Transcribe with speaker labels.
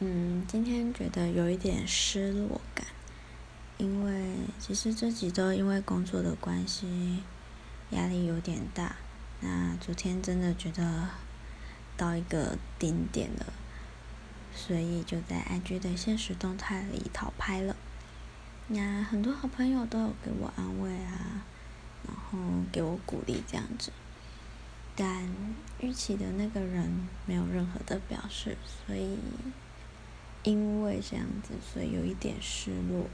Speaker 1: 嗯，今天觉得有一点失落感，因为其实这几周因为工作的关系，压力有点大。那昨天真的觉得到一个顶点了，所以就在 IG 的现实动态里讨拍了。那很多好朋友都有给我安慰啊，然后给我鼓励这样子。但预期的那个人没有任何的表示，所以因为这样子，所以有一点失落。